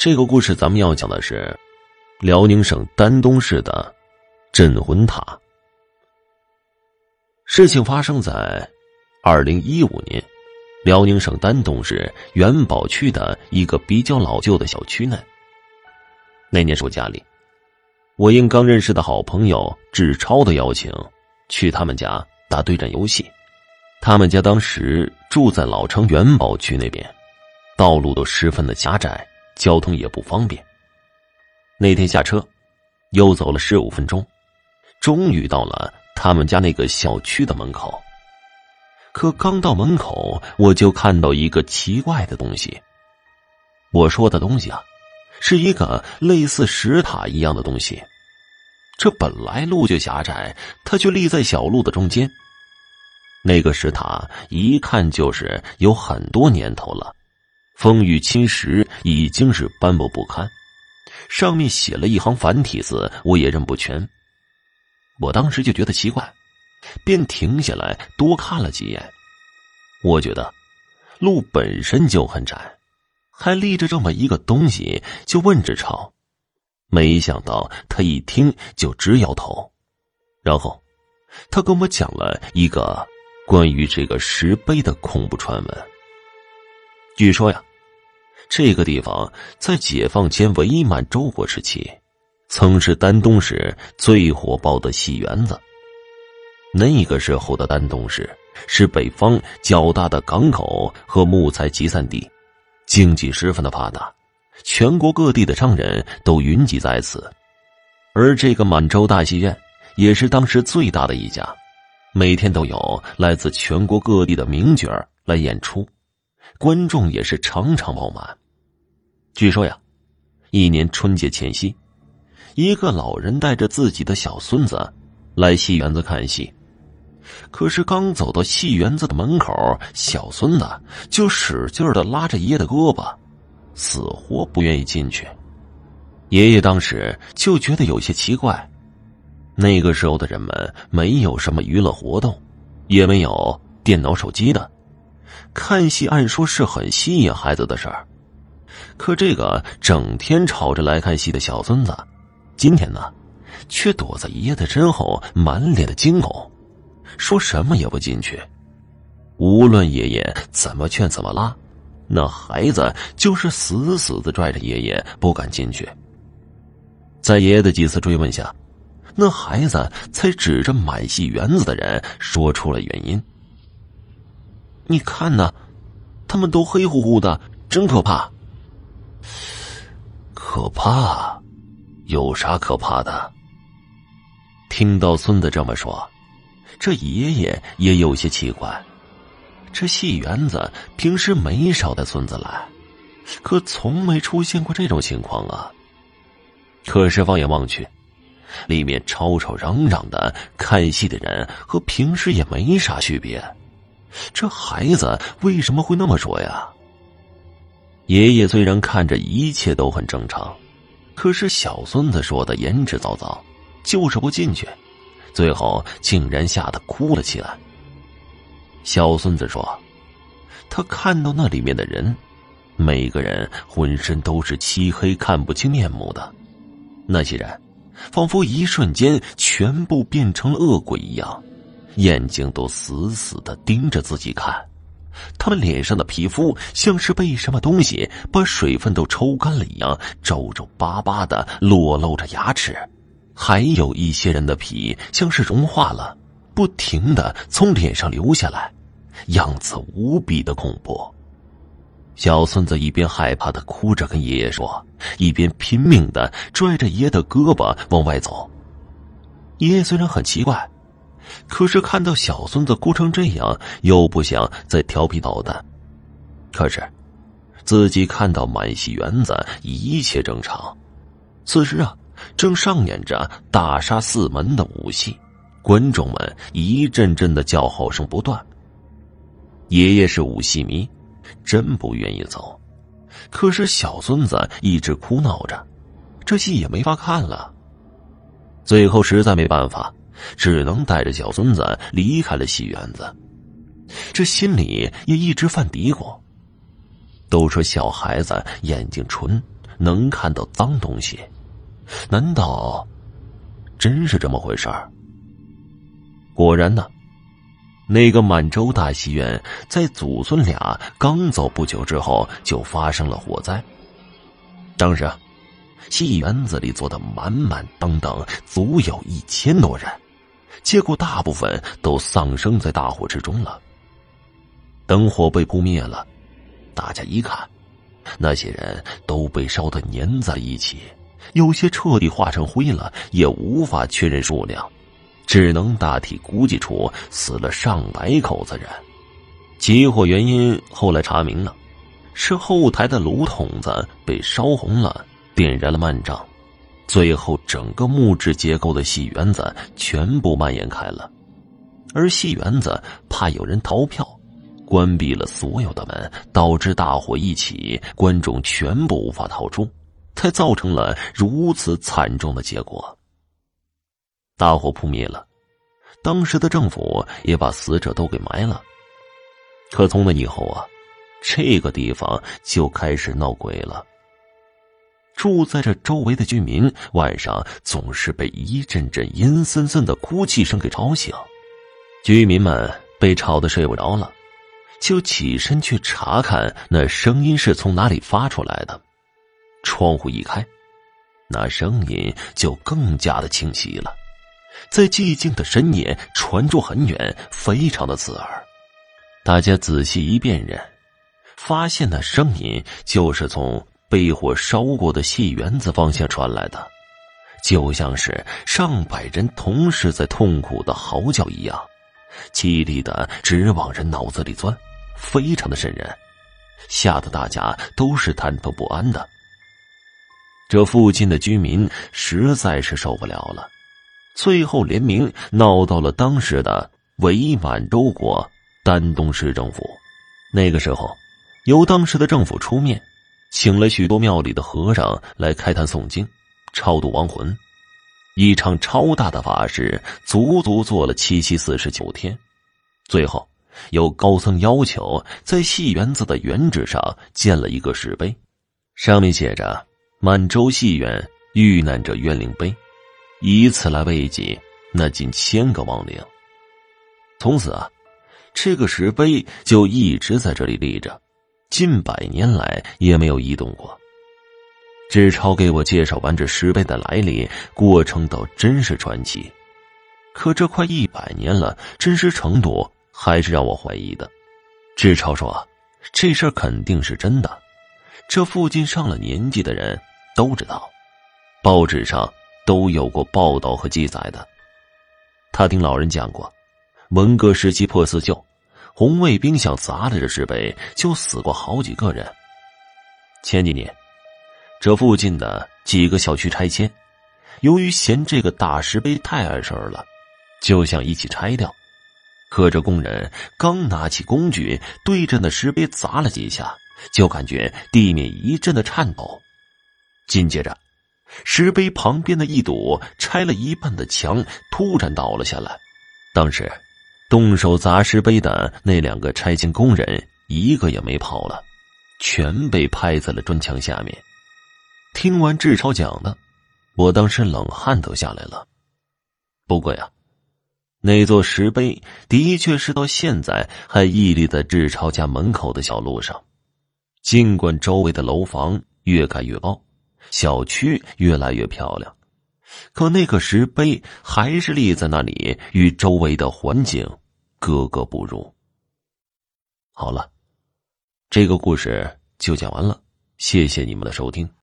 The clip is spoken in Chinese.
这个故事咱们要讲的是辽宁省丹东市的镇魂塔。事情发生在二零一五年，辽宁省丹东市元宝区的一个比较老旧的小区内。那年暑假里，我应刚认识的好朋友志超的邀请，去他们家打对战游戏。他们家当时住在老城元宝区那边，道路都十分的狭窄。交通也不方便。那天下车，又走了十五分钟，终于到了他们家那个小区的门口。可刚到门口，我就看到一个奇怪的东西。我说的东西啊，是一个类似石塔一样的东西。这本来路就狭窄，它却立在小路的中间。那个石塔一看就是有很多年头了。风雨侵蚀，已经是斑驳不堪。上面写了一行繁体字，我也认不全。我当时就觉得奇怪，便停下来多看了几眼。我觉得路本身就很窄，还立着这么一个东西，就问志超。没想到他一听就直摇头，然后他跟我讲了一个关于这个石碑的恐怖传闻。据说呀。这个地方在解放前伪满洲国时期，曾是丹东市最火爆的戏园子。那个时候的丹东市是北方较大的港口和木材集散地，经济十分的发达，全国各地的商人都云集在此。而这个满洲大戏院也是当时最大的一家，每天都有来自全国各地的名角来演出，观众也是场场爆满。据说呀，一年春节前夕，一个老人带着自己的小孙子来戏园子看戏。可是刚走到戏园子的门口，小孙子就使劲的拉着爷爷的胳膊，死活不愿意进去。爷爷当时就觉得有些奇怪。那个时候的人们没有什么娱乐活动，也没有电脑、手机的，看戏按说是很吸引孩子的事儿。可这个整天吵着来看戏的小孙子，今天呢，却躲在爷爷的身后，满脸的惊恐，说什么也不进去。无论爷爷怎么劝怎么拉，那孩子就是死死的拽着爷爷，不敢进去。在爷爷的几次追问下，那孩子才指着满戏园子的人说出了原因。你看呢，他们都黑乎乎的，真可怕。可怕？有啥可怕的？听到孙子这么说，这爷爷也有些奇怪。这戏园子平时没少带孙子来，可从没出现过这种情况啊。可是放眼望去，里面吵吵嚷嚷的看戏的人和平时也没啥区别。这孩子为什么会那么说呀？爷爷虽然看着一切都很正常，可是小孙子说的言之凿凿，就是不进去，最后竟然吓得哭了起来。小孙子说：“他看到那里面的人，每个人浑身都是漆黑、看不清面目的，那些人仿佛一瞬间全部变成了恶鬼一样，眼睛都死死的盯着自己看。”他们脸上的皮肤像是被什么东西把水分都抽干了一样，皱皱巴巴的，裸露着牙齿。还有一些人的皮像是融化了，不停的从脸上流下来，样子无比的恐怖。小孙子一边害怕的哭着跟爷爷说，一边拼命的拽着爷爷的胳膊往外走。爷爷虽然很奇怪。可是看到小孙子哭成这样，又不想再调皮捣蛋。可是，自己看到满戏园子一切正常。此时啊，正上演着大杀四门的武戏，观众们一阵阵的叫好声不断。爷爷是武戏迷，真不愿意走。可是小孙子一直哭闹着，这戏也没法看了。最后实在没办法。只能带着小孙子离开了戏园子，这心里也一直犯嘀咕。都说小孩子眼睛纯，能看到脏东西。难道真是这么回事儿？果然呢，那个满洲大戏院在祖孙俩刚走不久之后就发生了火灾。当时，戏园子里坐的满满当当，足有一千多人，结果大部分都丧生在大火之中了。灯火被扑灭了，大家一看，那些人都被烧得粘在一起。有些彻底化成灰了，也无法确认数量，只能大体估计出死了上百口子人。起火原因后来查明了，是后台的炉筒子被烧红了，点燃了幔帐，最后整个木质结构的戏园子全部蔓延开了。而戏园子怕有人逃票，关闭了所有的门，导致大火一起，观众全部无法逃出。才造成了如此惨重的结果。大火扑灭了，当时的政府也把死者都给埋了。可从那以后啊，这个地方就开始闹鬼了。住在这周围的居民晚上总是被一阵阵阴森森的哭泣声给吵醒，居民们被吵得睡不着了，就起身去查看那声音是从哪里发出来的。窗户一开，那声音就更加的清晰了，在寂静的深夜传出很远，非常的刺耳。大家仔细一辨认，发现那声音就是从被火烧过的戏园子方向传来的，就像是上百人同时在痛苦的嚎叫一样，凄厉的直往人脑子里钻，非常的瘆人，吓得大家都是忐忑不安的。这附近的居民实在是受不了了，最后联名闹到了当时的伪满洲国丹东市政府。那个时候，由当时的政府出面，请了许多庙里的和尚来开坛诵经，超度亡魂。一场超大的法事足足做了七七四十九天，最后，有高僧要求在戏园子的原址上建了一个石碑，上面写着。满洲戏院遇难者冤灵碑，以此来慰藉那近千个亡灵。从此啊，这个石碑就一直在这里立着，近百年来也没有移动过。志超给我介绍完这石碑的来历，过程倒真是传奇。可这快一百年了，真实程度还是让我怀疑的。志超说：“这事儿肯定是真的，这附近上了年纪的人。”都知道，报纸上都有过报道和记载的。他听老人讲过，文革时期破四旧，红卫兵想砸了这石碑，就死过好几个人。前几年，这附近的几个小区拆迁，由于嫌这个大石碑太碍事儿了，就想一起拆掉。可这工人刚拿起工具对着那石碑砸了几下，就感觉地面一阵的颤抖。紧接着，石碑旁边的一堵拆了一半的墙突然倒了下来。当时，动手砸石碑的那两个拆迁工人一个也没跑了，全被拍在了砖墙下面。听完志超讲的，我当时冷汗都下来了。不过呀，那座石碑的确是到现在还屹立在志超家门口的小路上，尽管周围的楼房越盖越高。小区越来越漂亮，可那个石碑还是立在那里，与周围的环境格格不入。好了，这个故事就讲完了，谢谢你们的收听。